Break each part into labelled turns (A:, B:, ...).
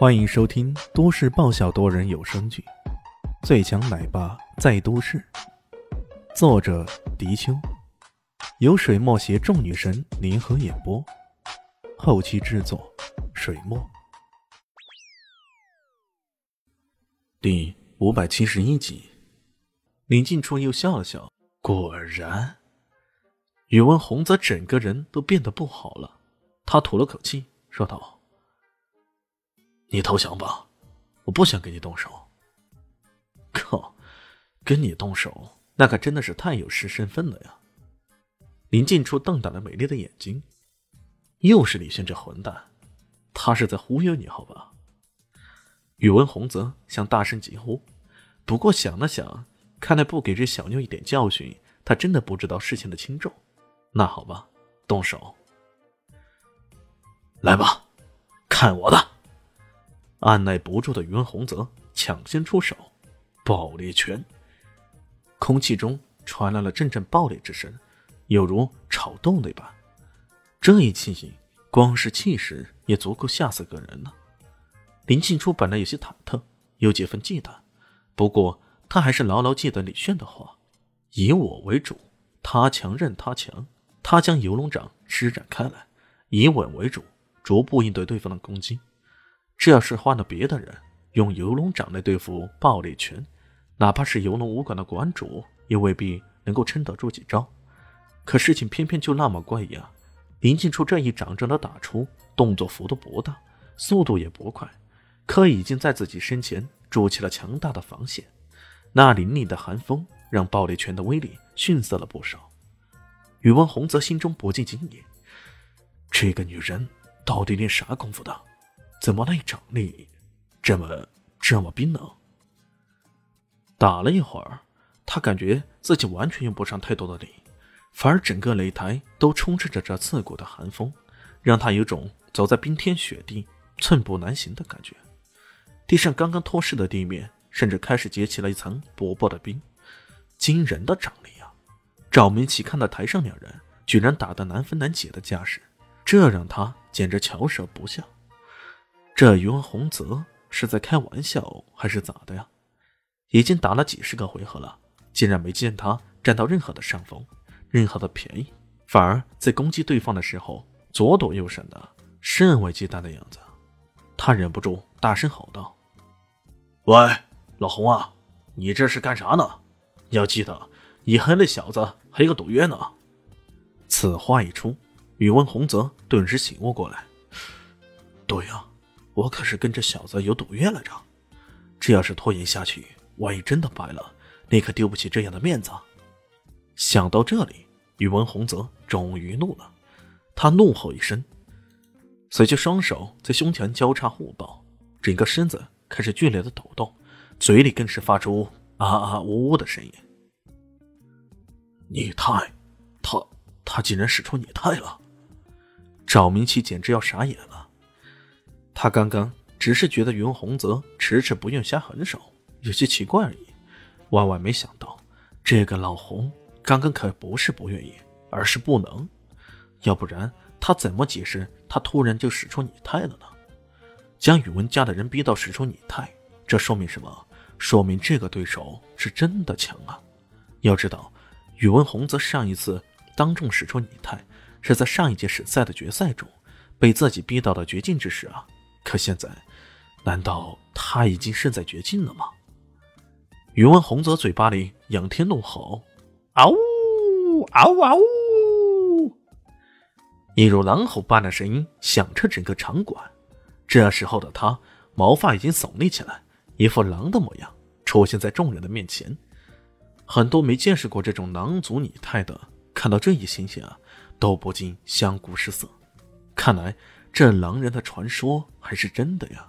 A: 欢迎收听都市爆笑多人有声剧《最强奶爸在都市》，作者：迪秋，由水墨携众女神联合演播，后期制作：水墨。第五百七十一集，林静初又笑了笑，果然，宇文宏则整个人都变得不好了。他吐了口气，说道。你投降吧，我不想跟你动手。靠，跟你动手那可真的是太有失身份了呀！林静初瞪大了美丽的眼睛，又是李轩这混蛋，他是在忽悠你好吧？宇文宏则想大声疾呼，不过想了想，看来不给这小妞一点教训，他真的不知道事情的轻重。那好吧，动手，来吧，看我的！按耐不住的宇文宏泽抢先出手，爆裂拳。空气中传来了阵阵爆裂之声，犹如炒豆那般。这一情形，光是气势也足够吓死个人了。林静初本来有些忐忑，有几分忌惮，不过他还是牢牢记得李炫的话：“以我为主，他强任他强。”他将游龙掌施展开来，以稳为主，逐步应对对方的攻击。这要是换了别的人，用游龙掌来对付暴力拳，哪怕是游龙武馆的馆主，也未必能够撑得住几招。可事情偏偏就那么怪异啊！林静初这一掌正的打出，动作幅度不大，速度也不快，可已经在自己身前筑起了强大的防线。那凛凛的寒风让暴力拳的威力逊色了不少。宇文宏则心中不禁惊疑：这个女人到底练啥功夫的？怎么那掌力这么这么冰冷？打了一会儿，他感觉自己完全用不上太多的力，反而整个擂台都充斥着这刺骨的寒风，让他有种走在冰天雪地、寸步难行的感觉。地上刚刚脱湿的地面，甚至开始结起了一层薄薄的冰。惊人的掌力啊！赵明奇看到台上两人居然打得难分难解的架势，这让他简直瞧舌不笑。这宇文宏泽是在开玩笑还是咋的呀？已经打了几十个回合了，竟然没见他占到任何的上风，任何的便宜，反而在攻击对方的时候左躲右闪的，甚为忌惮的样子。他忍不住大声吼道：“喂，老洪啊，你这是干啥呢？要记得，你和那小子还有个赌约呢。”此话一出，宇文宏泽顿时醒悟过来：“对呀。”我可是跟这小子有赌约来着，这要是拖延下去，万一真的败了，你可丢不起这样的面子。想到这里，宇文宏泽终于怒了，他怒吼一声，随即双手在胸前交叉互抱，整个身子开始剧烈的抖动，嘴里更是发出啊啊呜呜的声音。拟态，他他竟然使出拟态了！赵明启简直要傻眼了。他刚刚只是觉得云洪泽迟迟不愿下狠手，有些奇怪而已，万万没想到这个老洪刚刚可不是不愿意，而是不能。要不然他怎么解释他突然就使出拟态了呢？将宇文家的人逼到使出拟态，这说明什么？说明这个对手是真的强啊！要知道，宇文洪泽上一次当众使出拟态，是在上一届省赛的决赛中，被自己逼到了绝境之时啊！可现在，难道他已经身在绝境了吗？宇文宏泽嘴巴里仰天怒吼：“嗷呜，嗷呜，嗷呜！”一如狼吼般的声音响彻整个场馆。这时候的他，毛发已经耸立起来，一副狼的模样，出现在众人的面前。很多没见识过这种狼族拟态的，看到这一情形啊，都不禁相顾失色。看来。这狼人的传说还是真的呀！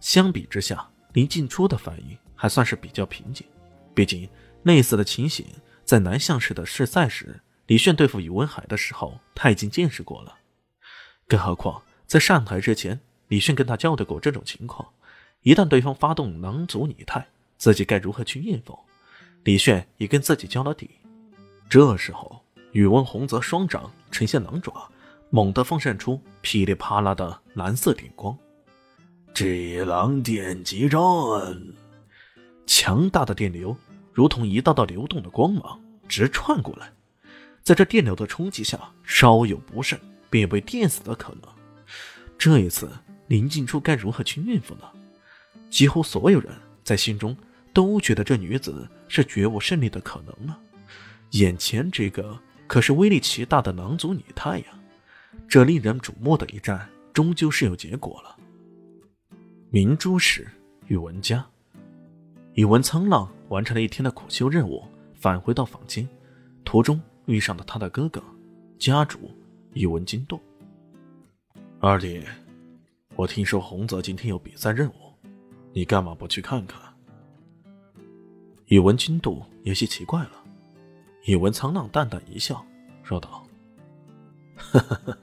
A: 相比之下，林静初的反应还算是比较平静。毕竟类似的情形在南向市的试赛时，李炫对付宇文海的时候，他已经见识过了。更何况在上台之前，李炫跟他交代过这种情况：一旦对方发动狼族拟态，自己该如何去应付？李炫也跟自己交了底。这时候，宇文宏则双掌呈现狼爪。猛地放射出噼里啪啦的蓝色电光，巨狼电击战！强大的电流如同一道道流动的光芒直窜过来，在这电流的冲击下，稍有不慎便被电死的可能。这一次，林静初该如何去应付呢？几乎所有人在心中都觉得这女子是绝无胜利的可能了。眼前这个可是威力奇大的狼族女太呀！这令人瞩目的一战，终究是有结果了。明珠市宇文家，宇文沧浪完成了一天的苦修任务，返回到房间，途中遇上了他的哥哥家主宇文金度。二弟，我听说洪泽今天有比赛任务。你干嘛不去看看？宇文金度有些奇怪了。宇文苍浪淡淡一笑，说道：“呵呵呵，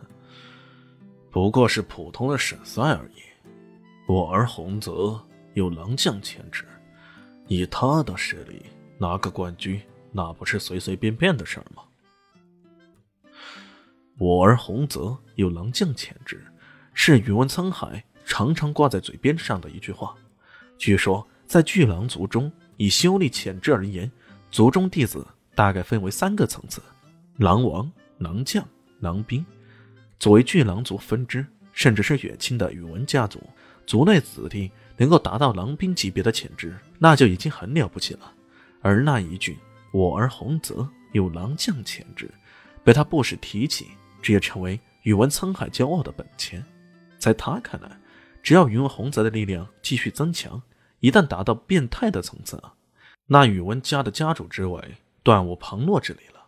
A: 不过是普通的省赛而已。我儿洪泽有狼将潜质，以他的实力拿个冠军，那不是随随便便的事儿吗？我儿洪泽有狼将潜质，是宇文沧海常常挂在嘴边上的一句话。”据说，在巨狼族中，以修炼潜质而言，族中弟子大概分为三个层次：狼王、狼将、狼兵。作为巨狼族分支，甚至是远亲的宇文家族，族内子弟能够达到狼兵级别的潜质，那就已经很了不起了。而那一句“我儿洪泽有狼将潜质”，被他不时提起，这也成为宇文沧海骄傲的本钱。在他看来，只要宇文洪泽的力量继续增强，一旦达到变态的层次，那宇文家的家主之位断无旁落之理了。